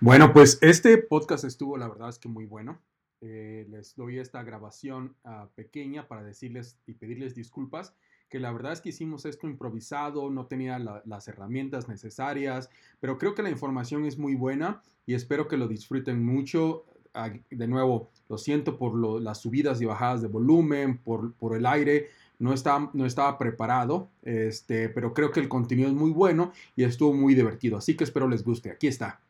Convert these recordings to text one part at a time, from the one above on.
Bueno, pues este podcast estuvo, la verdad es que muy bueno. Eh, les doy esta grabación ah, pequeña para decirles y pedirles disculpas, que la verdad es que hicimos esto improvisado, no tenía la- las herramientas necesarias, pero creo que la información es muy buena y espero que lo disfruten mucho. De nuevo, lo siento por lo- las subidas y bajadas de volumen, por, por el aire. No estaba, no estaba preparado, este, pero creo que el contenido es muy bueno y estuvo muy divertido. Así que espero les guste. Aquí está.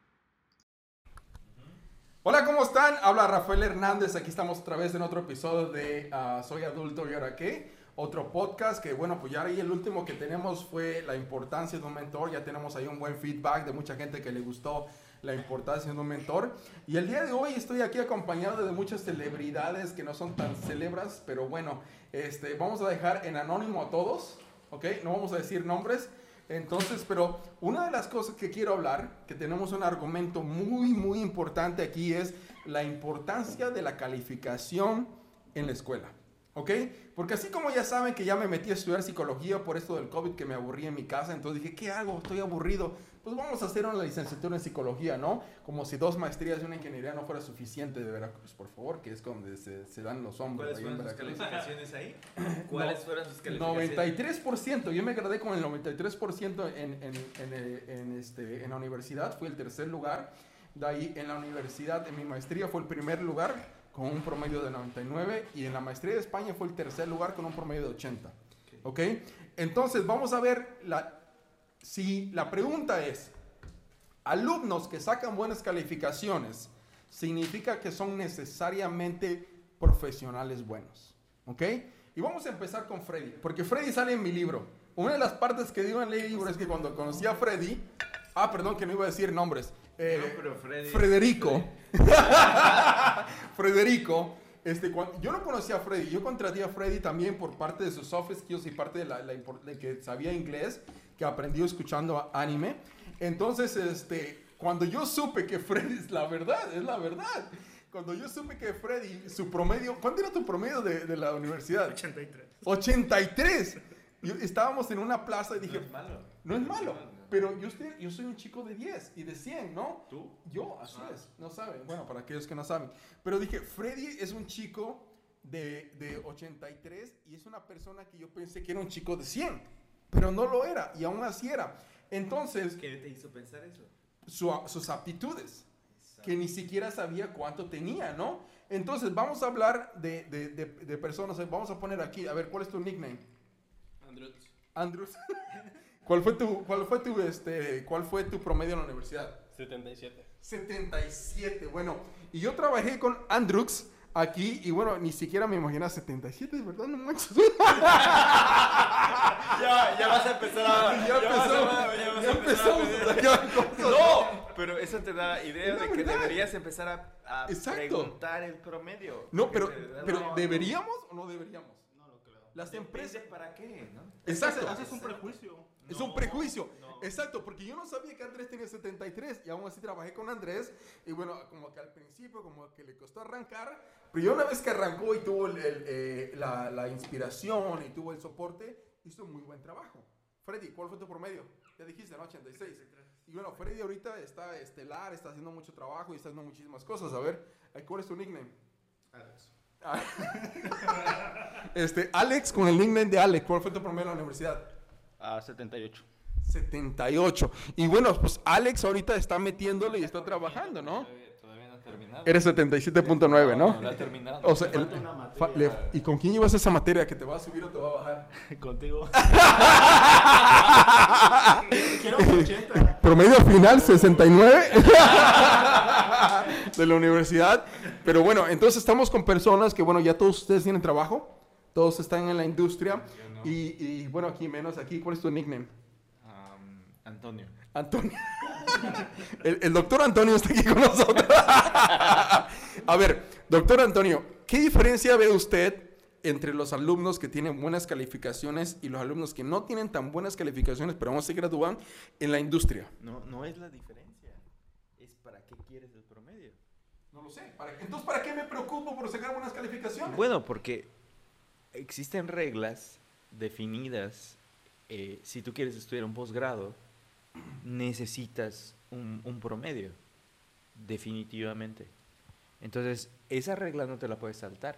Hola, ¿cómo están? Habla Rafael Hernández. Aquí estamos otra vez en otro episodio de ah, Soy Adulto y ahora qué. Otro podcast que, bueno, pues ya ahí el último que tenemos fue la importancia de un mentor. Ya tenemos ahí un buen feedback de mucha gente que le gustó la importancia de un mentor. Y el día de hoy estoy aquí acompañado de muchas celebridades que no son tan celebras, pero bueno, este, vamos a dejar en anónimo a todos, ¿ok? No vamos a decir nombres. Entonces, pero una de las cosas que quiero hablar, que tenemos un argumento muy, muy importante aquí, es la importancia de la calificación en la escuela. ¿Ok? Porque así como ya saben que ya me metí a estudiar psicología por esto del COVID que me aburrí en mi casa, entonces dije, ¿qué hago? Estoy aburrido. Pues vamos a hacer una licenciatura en psicología, ¿no? Como si dos maestrías y una ingeniería no fuera suficiente de Veracruz, por favor, que es donde se, se dan los hombres. ¿Cuáles fueron sus calificaciones ahí? ¿Cuáles fueron sus calificaciones? 93%, yo me gradué con el 93% en, en, en, eh, en, este, en la universidad, fui el tercer lugar. De ahí en la universidad, en mi maestría fue el primer lugar con un promedio de 99 y en la maestría de España fue el tercer lugar con un promedio de 80. ¿Ok? Entonces vamos a ver la, si la pregunta es, alumnos que sacan buenas calificaciones, ¿significa que son necesariamente profesionales buenos? ¿Ok? Y vamos a empezar con Freddy, porque Freddy sale en mi libro. Una de las partes que digo en el libro es que cuando conocí a Freddy, ah, perdón que no iba a decir nombres, eh, No, pero Freddy- Frederico, Frederico, este, cuan- yo no conocía a Freddy, yo contraté a Freddy también por parte de sus soft skills y parte de, la, la de que sabía inglés, que aprendió escuchando anime. Entonces, este, cuando yo supe que Freddy es la verdad, es la verdad. Cuando yo supe que Freddy, su promedio, ¿cuánto era tu promedio de, de la universidad? 83. 83. Yo- estábamos en una plaza y dije, No es malo. no es malo, pero yo, estoy- yo soy un chico de 10 y de 100, ¿no? ¿Tú? Yo, así Ah. es, no saben. Bueno, para aquellos que no saben. Pero dije, Freddy es un chico de, de 83 y es una persona que yo pensé que era un chico de 100, pero no lo era y aún así era. Entonces, ¿Qué te hizo pensar eso? su- sus aptitudes, que ni siquiera sabía cuánto tenía, ¿no? Entonces, vamos a hablar de, de- de- de personas, vamos a poner aquí, a ver, ¿cuál es tu nickname? Andrews. Andrews. ¿Cuál fue tu, cuál fue tu, este, cuál fue tu promedio en la universidad? 77. 77, bueno, y yo trabajé con Andrews aquí y bueno, ni siquiera me imaginaba 77, de verdad, no manches. Ya, ya vas a empezar a... ya vas a- empezamos, ya vas a ya empezar a empezamos pedir- a sacar cosas. No, pero eso te da idea de que verdad. deberías empezar a, a preguntar el promedio. No, pero, te pero no, ¿deberíamos o no deberíamos? No lo creo. Las Depende empresas... para qué, ¿no? Exacto. Haces un prejuicio. Es un prejuicio. no. Exacto, porque yo no sabía que Andrés tenía 73 y aún así trabajé con Andrés y bueno, como que al principio como que le costó arrancar, pero ya una vez que arrancó y tuvo el- el, eh, la, la inspiración y tuvo el soporte, hizo muy buen trabajo. Freddy, ¿cuál fue tu promedio? Ya dijiste, ¿no? 86. Y bueno, Freddy ahorita está estelar, está haciendo mucho trabajo y está haciendo muchísimas cosas. A ver, ¿cuál es tu nickname? Alex. Este, Alex, con el nickname de Alex, ¿cuál fue tu promedio en la universidad? A 78. 78. Y bueno, pues Alex ahorita está metiéndole y está trabajando, ¿no? Todavía, no ha terminado. Eres 77.9, No, ¿no? no ha terminado. O sea, el- le- ¿y con quién llevas esa materia que te va a subir o te va a bajar? Contigo. Quiero un 80. Promedio final 69 de la universidad. Pero bueno, entonces estamos con personas que, bueno, ya todos ustedes tienen trabajo, todos están en la industria. Y, y, bueno, aquí menos aquí, ¿cuál es tu nickname? Am, Antonio. Antonio. El, el doctor Antonio está aquí con nosotros. A ver, doctor Antonio, ¿qué diferencia ve usted entre los alumnos que tienen buenas calificaciones y los alumnos que no tienen tan buenas calificaciones, pero aún se gradúan en la industria? No, no es la diferencia. Es para qué quieres el promedio. No lo sé. ¿Para qué? Entonces, ¿para qué me preocupo por sacar buenas calificaciones? Bueno, porque existen reglas definidas. eh, si tú quieres estudiar un posgrado, necesitas un, un promedio, definitivamente. Entonces, esa regla no te la puedes saltar.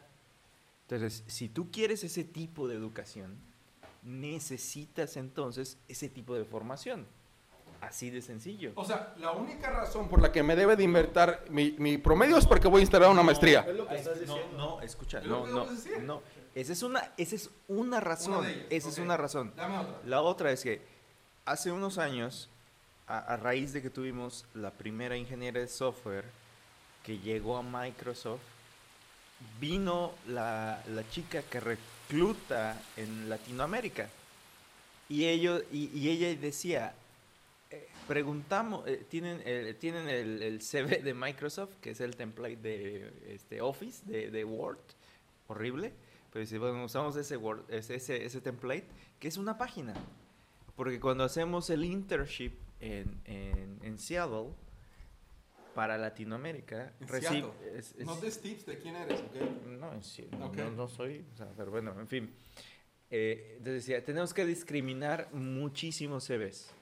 Entonces, si tú quieres ese tipo de educación, necesitas entonces ese tipo de formación. Así de sencillo. O sea, la única razón por la que me debe de invertir mi, mi promedio es porque voy a instalar una maestría. Es lo que estás no, diciendo. no, escucha, Es lo no, no, decir. no. Esa es una, esa es una razón. ellas, esa es una razón. Dame otra. La otra es que hace unos años, a, a raíz de que tuvimos la primera ingeniera de software que llegó a Microsoft, vino la, la chica que recluta en Latinoamérica. Y, ellos, y, y ella decía, eh, preguntamos, eh, tienen, el- tienen el, el CV de Microsoft, que es el template de este, Office, de, de Word, horrible. Pero dice, bueno, usamos ese, Word, ese, ese, ese template, que es una página. Porque cuando hacemos el internship en, en, en Seattle, para Latinoamérica, En reci- Seattle. es- es- No des tips de quién eres, no, en sí, no, Ok. no- no soy, o sea, pero bueno, en fin. Eh, entonces decía, tenemos que discriminar muchísimos CVs.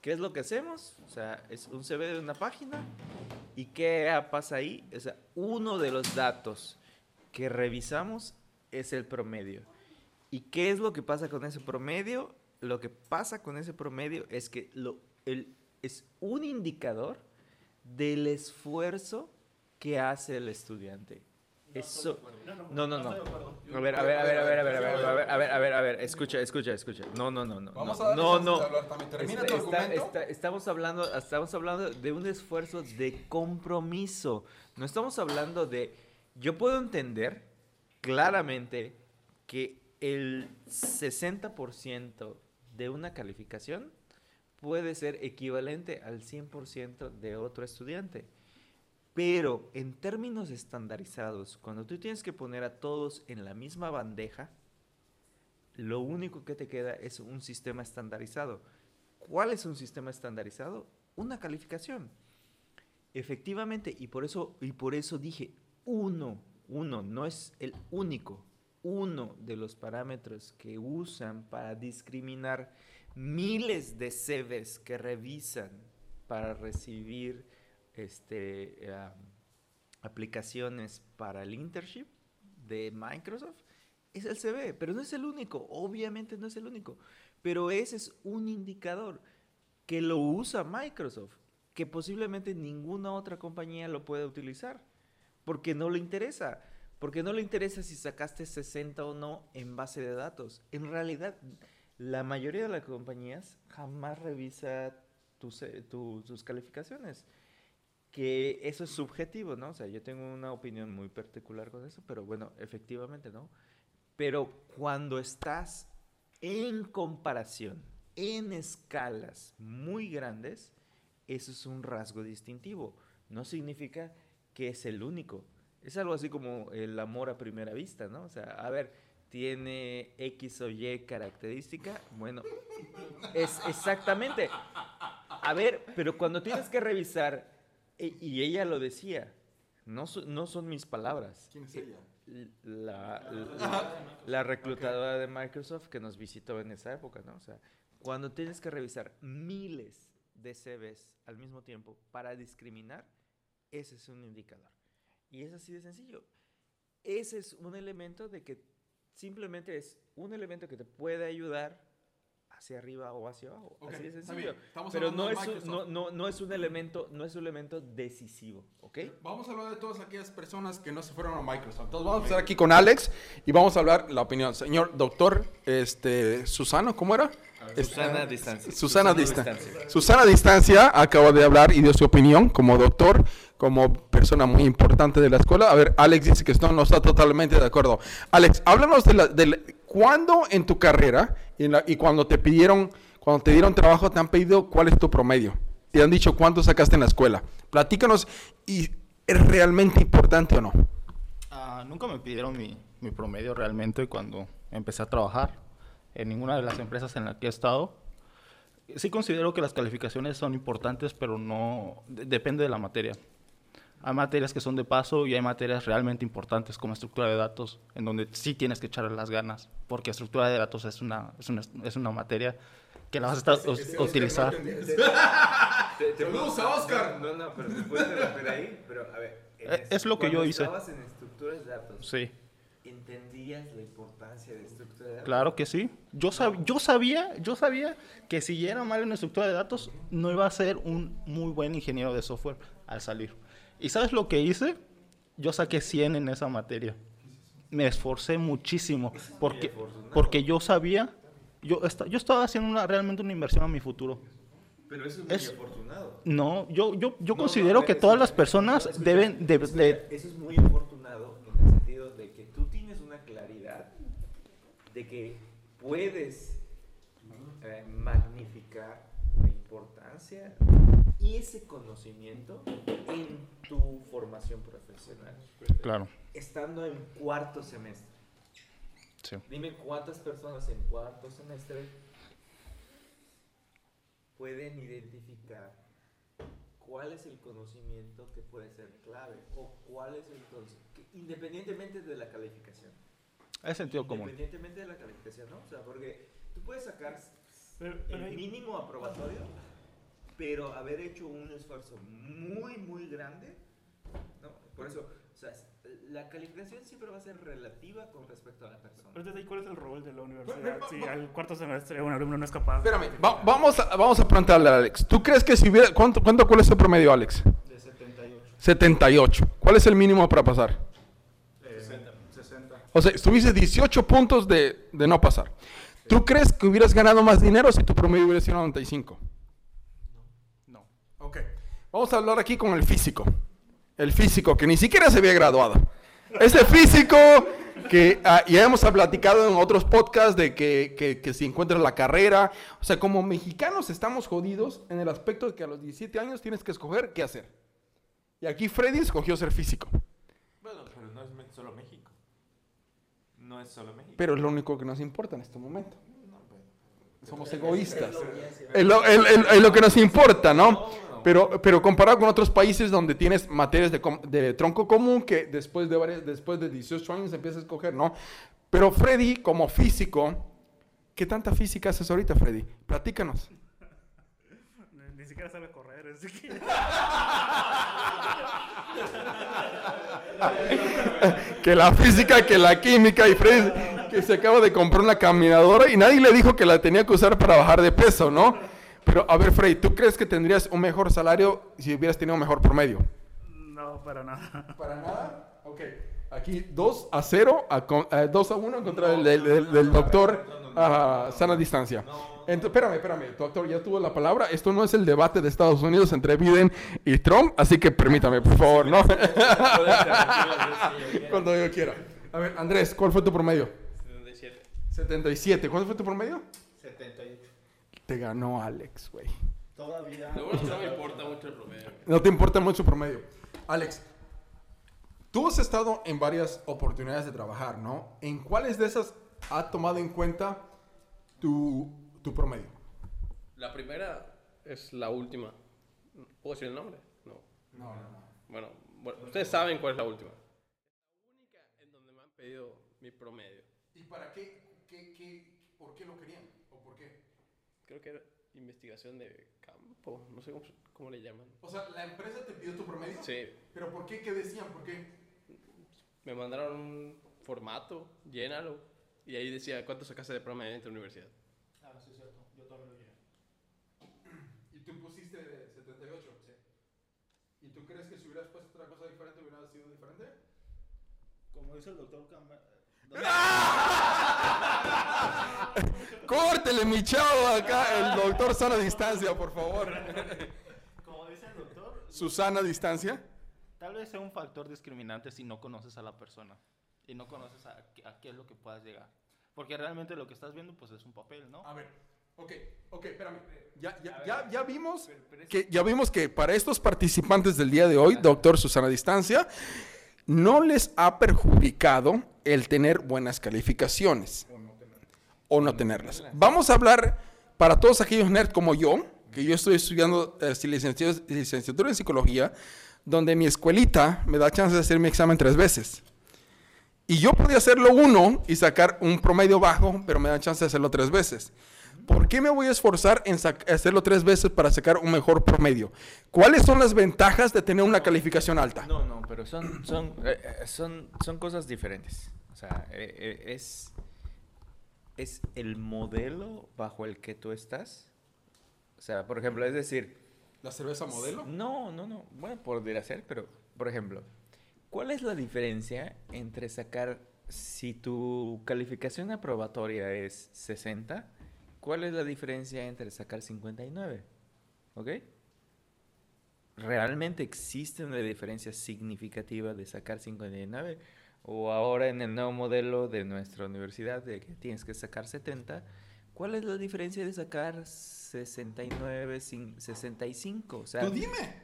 ¿Qué es lo que hacemos? O sea, es un CV de una página y ¿qué pasa ahí? O sea, uno de los datos que revisamos es el promedio. ¿Y qué es lo que pasa con ese promedio? Lo que pasa con ese promedio es que lo, el, es un indicador del esfuerzo que hace el estudiante. Eso, no, no, no. A ver, a ver, a ver, a ver, a ver, a ver, a ver, a ver, a ver, a ver, escucha, escucha, escucha. No, no, no, no. Vamos no, a no, no. Termina tu está- argumento. está- estamos hablando, estamos hablando de un esfuerzo de compromiso. No estamos hablando de. Yo puedo entender claramente que el 60% de una calificación puede ser equivalente al 100% de otro estudiante. Pero en términos estandarizados, cuando tú tienes que poner a todos en la misma bandeja, lo único que te queda es un sistema estandarizado. ¿Cuál es un sistema estandarizado? Una calificación. Efectivamente, y por eso, y por eso dije uno, uno, no es el único, uno de los parámetros que usan para discriminar miles de CVs que revisan para recibir este, aplicaciones para el internship de Microsoft es el CV, pero no es el único, obviamente no es el único, pero ese es un indicador que lo usa Microsoft, que posiblemente ninguna otra compañía lo puede utilizar, porque no le interesa, porque no le interesa si sacaste 60 o no en base de datos. En realidad, la mayoría de las compañías jamás revisa tus, tu- tus calificaciones que eso es subjetivo, ¿no? O sea, yo tengo una opinión muy particular con eso, pero bueno, efectivamente, ¿no? Pero cuando estás en comparación, en escalas muy grandes, eso es un rasgo distintivo. No significa que es el único. Es algo así como el amor a primera vista, ¿no? O sea, a ver, tiene X o Y característica, bueno, es exactamente. A ver, pero cuando tienes que revisar, e- y ella lo decía, no, no son mis palabras. ¿Quién es ella? La, la, la reclutadora de Microsoft que nos visitó en esa época, ¿no? O sea, cuando tienes que revisar miles de CVs al mismo tiempo para discriminar, ese es un indicador. Y es así de sencillo. Ese es un elemento de que simplemente es un elemento que te puede ayudar hacia arriba o hacia abajo. Así de sencillo. Pero no es, un, Microsoft. no, no, no es un elemento, no es un elemento decisivo, ¿ok? Vamos a hablar de todas aquellas personas que no se fueron a Microsoft. Entonces vamos a empezar aquí con Alex y vamos a hablar la opinión. Señor doctor, este, Susano, ¿cómo era? Susana Este, Distancia. Susana Susana Distancia. Distancia. Susana Distancia acaba de hablar y dio su opinión como doctor, como persona muy importante de la escuela. A ver, Alex dice que no, no está totalmente de acuerdo. Alex, háblanos de la, de la- cuándo en tu carrera y, cuando te pidieron, cuando te dieron trabajo, te han pedido cuál es tu promedio. Te han dicho cuánto sacaste en la escuela. Platícanos, ¿y es realmente importante o no? Ah, nunca me pidieron mi, promedio realmente cuando empecé a trabajar en ninguna de las empresas en las que he estado. Sí considero que las calificaciones son importantes, pero no de- depende de la materia. Hay materias que son de paso y hay materias realmente importantes como estructura de datos, en donde sí tienes que echarle las ganas, porque estructura de datos es una, es una, es una materia que la vas a estar, Ese- ese us- Oscar utilizar. Saludos a Oscar. No, no, pero te puedes interrumpir ahí. Pero a ver. en Eh, es lo que yo hice. estabas en estructuras de datos, Sí. ¿entendías la importancia de estructura de datos? Claro que sí. Yo, sab- yo sabía, yo sabía que si era mal en estructura de datos, no iba a ser un muy buen ingeniero de software al salir. ¿Y sabes lo que hice? Yo saqué 100 en esa materia. Me esforcé muchísimo porque, porque yo sabía, yo, yo estaba haciendo una, realmente una inversión a mi futuro. Pero eso es muy afortunado. No, yo, yo, yo No, considero no, que todas las no, personas escucha, deben de, escucha, de- Eso es muy afortunado en el sentido de que tú tienes una claridad de que puedes eh, magnificar la importancia y ese conocimiento en tu formación profesional, Claro, estando en cuarto semestre. sí. Dime cuántas personas en cuarto semestre pueden identificar cuál es el conocimiento que puede ser clave o cuál es el conocimiento, independientemente de la calificación. Es sentido común. Independientemente de la calificación, ¿no? O sea, porque tú puedes sacar Pero- pero el mínimo aprobatorio, pero haber hecho un esfuerzo muy, muy grande, ¿no? Por eso, o sea, la calificación siempre va a ser relativa con respecto a la persona. Pero entonces, ahí, ¿cuál es el rol de la universidad? Si al cuarto semestre un alumno no es capaz. Espérame, va- vamos, a, vamos a preguntarle a Alex. ¿Tú crees que si hubiera... ¿Cuánto, cuánto cuál es el promedio, Alex? De 78. 78. ¿Cuál es el mínimo para pasar? 60. O sea, estuviste 18 puntos de, de no pasar. ¿Tú crees que hubieras ganado más dinero si tu promedio hubiera sido 95? Vamos a hablar aquí con el físico. El físico que ni siquiera se había graduado. Ese físico que ah, ya hemos platicado en otros podcasts de que, que, que si encuentras la carrera. O sea, como mexicanos estamos jodidos en el aspecto de que a los 17 años tienes que escoger qué hacer. Y aquí Freddy escogió ser físico. Bueno, pero no es solo México. No es solo México. Pero es lo único que nos importa en este momento. Somos egoístas. Es lo, es- es- es lo que nos importa, ¿no? Pero, pero comparado con otros países donde tienes materias de, de tronco común que después de, varias- después de 18 años empiezas a escoger, ¿no? Pero Freddy, como físico, ¿qué tanta física haces ahorita, Freddy? Platícanos. Ni, ni siquiera sabe correr. así que- Que la física, que la química y Freddy que se acaba de comprar una caminadora y nadie le dijo que la tenía que usar para bajar de peso, ¿no? Pero a ver, Freddy, ¿tú crees que tendrías un mejor salario si hubieras tenido un mejor promedio? No, para nada. Para nada. Ok. Aquí 2 a 0, a, 2 a 1 contra el del, del- del doctor a sana distancia. Ent- espérame, espérame, tu doctor ya tuvo la palabra. Esto no es el debate de Estados Unidos entre Biden y Trump, así que permítame, por favor, ¿no? Cuando yo quiera. A ver, Andrés, ¿cuál fue tu promedio? 77. 77. ¿Cuál fue tu promedio? 78. Te ganó Alex, güey. Todavía. Lo bueno es que no me importa mucho el promedio. No te importa mucho promedio. Alex, tú has estado en varias oportunidades de trabajar, ¿no? ¿En cuáles de esas ha tomado en cuenta tu, tu promedio? La primera es la última. ¿Puedo decir el nombre? No. No, no, no. Bueno, bueno, ustedes saben cuál es la última. La única en donde me han pedido mi promedio. ¿Y para qué, qué, por qué lo querían? ¿O por qué? Creo que era investigación de campo. No sé cómo, cómo le llaman. O sea, ¿la empresa te pidió tu promedio? Sí. ¿Pero por qué? ¿Qué decían? ¿Por qué? Me mandaron un formato, llénalo. Y ahí decía cuánto sacaste de promedio en tu universidad. Ah, sí, es cierto. Yo también lo llené. ¿Y tú pusiste 78? Sí. ¿Y tú crees que si hubieras puesto otra cosa diferente hubiera sido diferente? Como dice el doctor Camba- Córtele, mi chavo, acá, el doctor sana distancia, por favor. Como dice el doctor, Susana distancia. tal vez sea un factor discriminante si no conoces a la persona y no conoces a, qué- a qué es lo que puedas llegar. Porque realmente lo que estás viendo pues es un papel, ¿no? A ver, ok, ok, espérame. Ya, ya, ya, ya vimos que ya vimos que para estos participantes del día de hoy, doctor Susana Distancia, no les ha perjudicado el tener buenas calificaciones o no tenerlas. Vamos a hablar para todos aquellos nerds como yo, que yo estoy estudiando eh, licenciatura licenciatura en psicología, donde mi escuelita me da chance de hacer mi examen tres veces. Y yo podía hacerlo uno y sacar un promedio bajo, pero me da chance de hacerlo tres veces. ¿Por qué me voy a esforzar en hacerlo tres veces para sacar un mejor promedio? ¿Cuáles son las ventajas de tener una calificación alta? No, no, pero son, son, eh, eh, son, son cosas diferentes. O sea, eh, eh, es, es el modelo bajo el que tú estás. O sea, por ejemplo, es decir, ¿La cerveza modelo? no, no, no, bueno, podría ser, pero, por ejemplo, ¿cuál es la diferencia entre sacar, si tu calificación aprobatoria es 60, cuál es la diferencia entre sacar 59? ¿Ok? ¿Realmente existe una diferencia significativa de sacar 59? O ahora en el nuevo modelo de nuestra universidad, de que tienes que sacar 70, ¿cuál es la diferencia de sacar 69, cin- 65? O sea, Tú dime.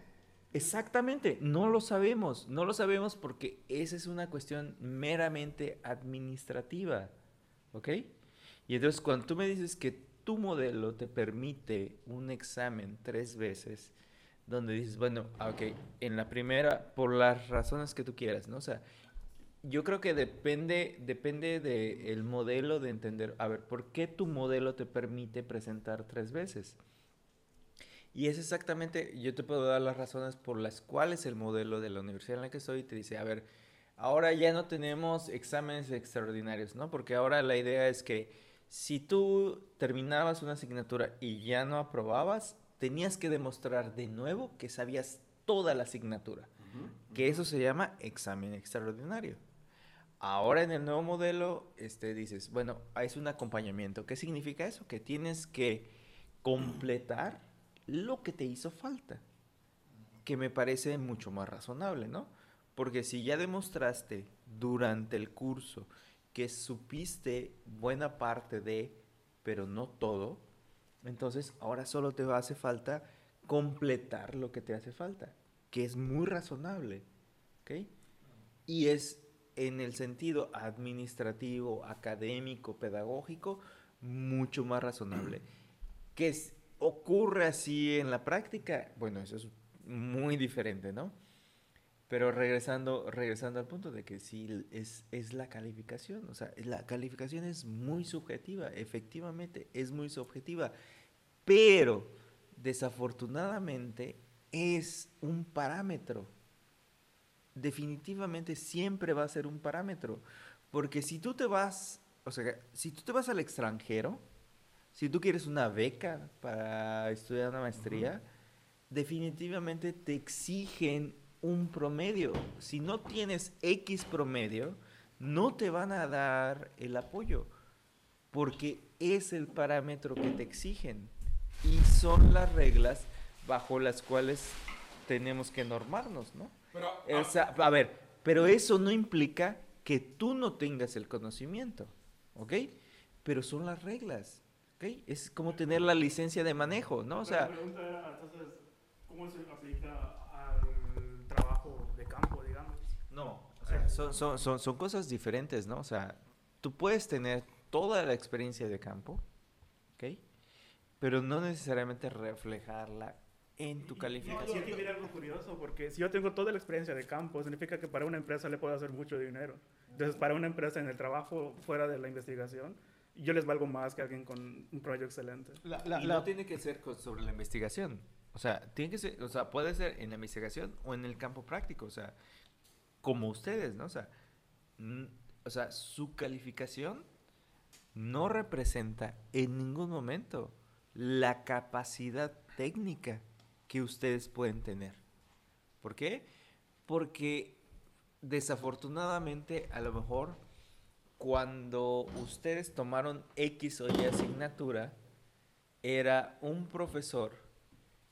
Exactamente, no lo sabemos, no lo sabemos porque esa es una cuestión meramente administrativa, ¿ok? Y entonces cuando tú me dices que tu modelo te permite un examen tres veces, donde dices, bueno, ah, ok, en la primera, por las razones que tú quieras, ¿no? O sea, yo creo que depende, depende del modelo de entender, a ver, ¿por qué tu modelo te permite presentar tres veces? Y es exactamente, yo te puedo dar las razones por las cuales el modelo de la universidad en la que estoy te dice, a ver, ahora ya no tenemos exámenes extraordinarios, ¿no? Porque ahora la idea es que si tú terminabas una asignatura y ya no aprobabas, tenías que demostrar de nuevo que sabías toda la asignatura, que eso se llama examen extraordinario. Ahora en el nuevo modelo, este, dices, bueno, es un acompañamiento. ¿Qué significa eso? Que tienes que completar lo que te hizo falta. Que me parece mucho más razonable, ¿no? Porque si ya demostraste durante el curso que supiste buena parte de, pero no todo, entonces ahora solo te hace falta completar lo que te hace falta, que es muy razonable, ¿ok? Y es en el sentido administrativo, académico, pedagógico, mucho más razonable. Que es- ocurre así en la práctica, bueno, eso es muy diferente, ¿no? Pero regresando, regresando al punto de que sí es, es la calificación, o sea, la calificación es muy subjetiva, efectivamente, es muy subjetiva, pero desafortunadamente es un parámetro definitivamente siempre va a ser un parámetro. Porque si tú te vas, o sea, si tú te vas al extranjero, si tú quieres una beca para estudiar una maestría, definitivamente te exigen un promedio. Si no tienes X promedio, no te van a dar el apoyo. Porque es el parámetro que te exigen. Y son las reglas bajo las cuales tenemos que normarnos, ¿no? Pero, O sea, a ver, pero eso no implica que tú no tengas el conocimiento, ¿ok? Pero son las reglas, ¿ok? Es como tener la licencia de manejo, ¿no? O sea, la pregunta era, entonces, ¿cómo se aplica no, o sea, son, son, son, son cosas diferentes, ¿no? O sea, tú puedes tener toda la experiencia de campo, ¿ok? Pero no necesariamente reflejarla en tu No, calificación. y aquí viene algo curioso, porque si yo tengo toda la experiencia de campo, significa que para una empresa le puedo hacer mucho dinero. Entonces, para una empresa en el trabajo fuera de la investigación, yo les valgo más que alguien con un proyecto excelente. La- la- y la- no tiene que ser sobre la investigación. O sea, tiene que ser, o sea, puede ser en la investigación o en el campo práctico, o sea, como ustedes, ¿no? O sea, o sea, su calificación no representa en ningún momento la capacidad técnica que ustedes pueden tener. ¿Por qué? Porque desafortunadamente a lo mejor cuando ustedes tomaron X o Y asignatura, era un profesor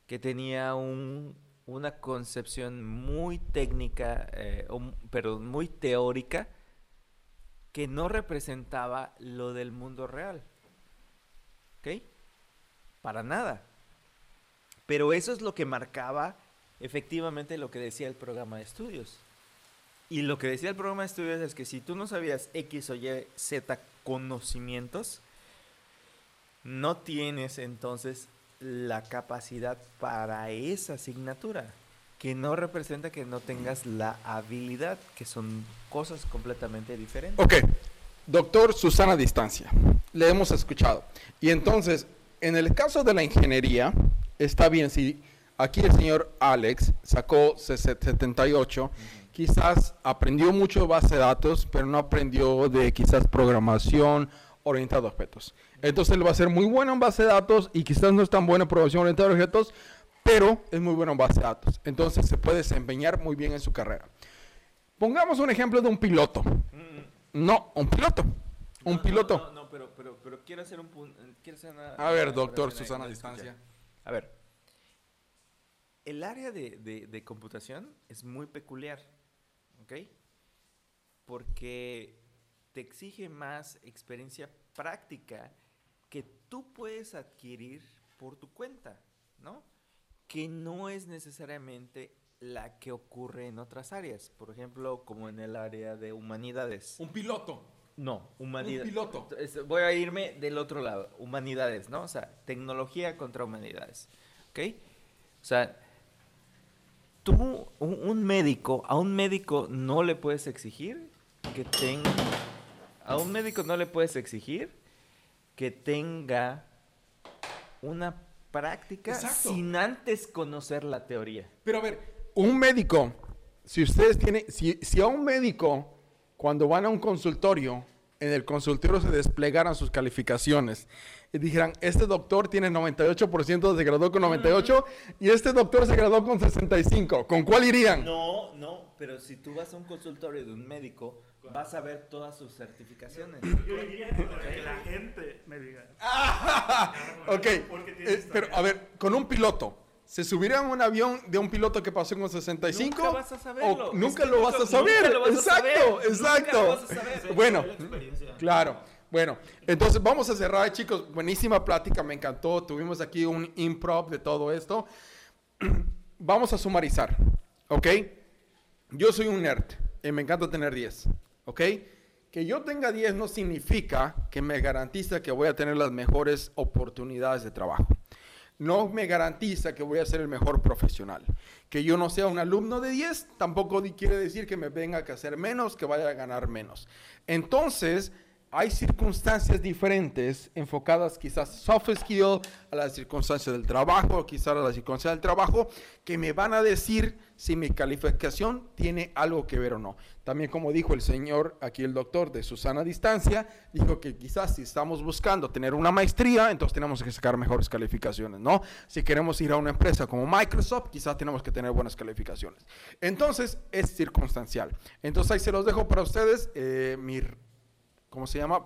que tenía un- una concepción muy técnica, eh, o m- perdón, muy teórica, que no representaba lo del mundo real. ¿Ok? Para nada. Pero eso es lo que marcaba efectivamente lo que decía el programa de estudios. Y lo que decía el programa de estudios es que si tú no sabías X o Y, Z conocimientos, no tienes entonces la capacidad para esa asignatura. que no representa que no tengas la habilidad, que son cosas completamente diferentes. Ok, doctor Susana Distancia, le hemos escuchado. Y entonces, en el caso de la ingeniería, está bien si aquí el señor Alex sacó 78, quizás aprendió mucho de base de datos, pero no aprendió de quizás programación orientada a objetos. Entonces él va a ser muy bueno en base de datos y quizás no es tan bueno en programación orientada a objetos, pero es muy bueno en base de datos. Entonces se puede desempeñar muy bien en su carrera. Pongamos un ejemplo de un piloto. No, un piloto. Un No, piloto. No, no, pero, pero, pero quiero hacer un punto. A ver, doctor Susana no Distancia. A ver. El área de, de- de computación es muy peculiar. ¿Ok? Porque te exige más experiencia práctica que tú puedes adquirir por tu cuenta, ¿no? Que no es necesariamente la que ocurre en otras áreas. Por ejemplo, como en el área de humanidades. Un piloto. No, humanidades. piloto. Voy a irme del otro lado, humanidades, ¿no? O sea, tecnología contra humanidades, ¿ok? O sea, tú, un, un médico, a un médico no le puedes exigir que tenga, a un médico no le puedes exigir que tenga una práctica Exacto. sin antes conocer la teoría. Pero a ver, un médico, si ustedes tienen, si, si a un médico, cuando van a un consultorio, en el consultorio se desplegaran sus calificaciones y dijeran, este doctor tiene 98%, se graduó con 98 y este doctor se graduó con 65, ¿con cuál irían? No, no, pero si tú vas a un consultorio de un médico, vas a ver todas sus certificaciones. Yo diría que la gente me diga. Ok, Porque tiene eh, pero a ver, con un piloto, ¿se subiría en un avión de un piloto que pasó con 65? Nunca vas a saberlo. O nunca lo vas a saber. nunca lo vas a exacto, saber. Exacto. a saber. Bueno, La experiencia. claro. Bueno, entonces vamos a cerrar, chicos. Buenísima plática, me encantó. Tuvimos aquí un improv de todo esto. vamos a sumarizar, ¿ok? Yo soy un nerd y me encanta tener 10, ¿ok? Que yo tenga 10 no significa que me garantiza que voy a tener las mejores oportunidades de trabajo. No me garantiza que voy a ser el mejor profesional. Que yo no sea un alumno de 10 tampoco quiere decir que me venga que hacer menos, que vaya a ganar menos. Entonces, hay circunstancias diferentes enfocadas quizás soft skill, a las circunstancias del trabajo, quizás a las circunstancias del trabajo, que me van a decir si mi calificación tiene algo que ver o no. También como dijo el señor, aquí el doctor de Susana Distancia, dijo que quizás si estamos buscando tener una maestría, entonces tenemos que sacar mejores calificaciones, ¿no? Si queremos ir a una empresa como Microsoft, quizás tenemos que tener buenas calificaciones. Entonces, es circunstancial. Entonces ahí se los dejo para ustedes. eh, ¿cómo se llama?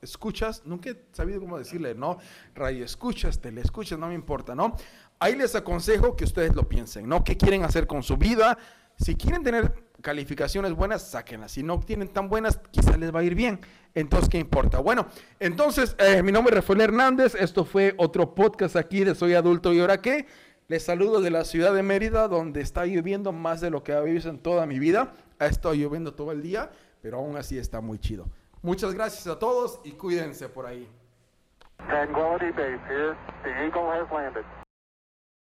Escuchas, nunca he sabido cómo decirle, ¿no? Radio escuchas, tele escuchas, no me importa, ¿no? Ahí les aconsejo que ustedes lo piensen, ¿no? ¿Qué quieren hacer con su vida? Si quieren tener calificaciones buenas, sáquenlas. Si no tienen tan buenas, quizás les va a ir bien. Entonces, ¿qué importa? Bueno, entonces, eh, mi nombre es Rafael Hernández. Esto fue otro podcast aquí de Soy Adulto y ahora qué. Les saludo de la ciudad de Mérida, donde está lloviendo más de lo que ha vivido en toda mi vida. Ha estado lloviendo todo el día, pero aún así está muy chido. Muchas gracias a todos y cuídense por ahí. Tranquility Base here. The Eagle has landed.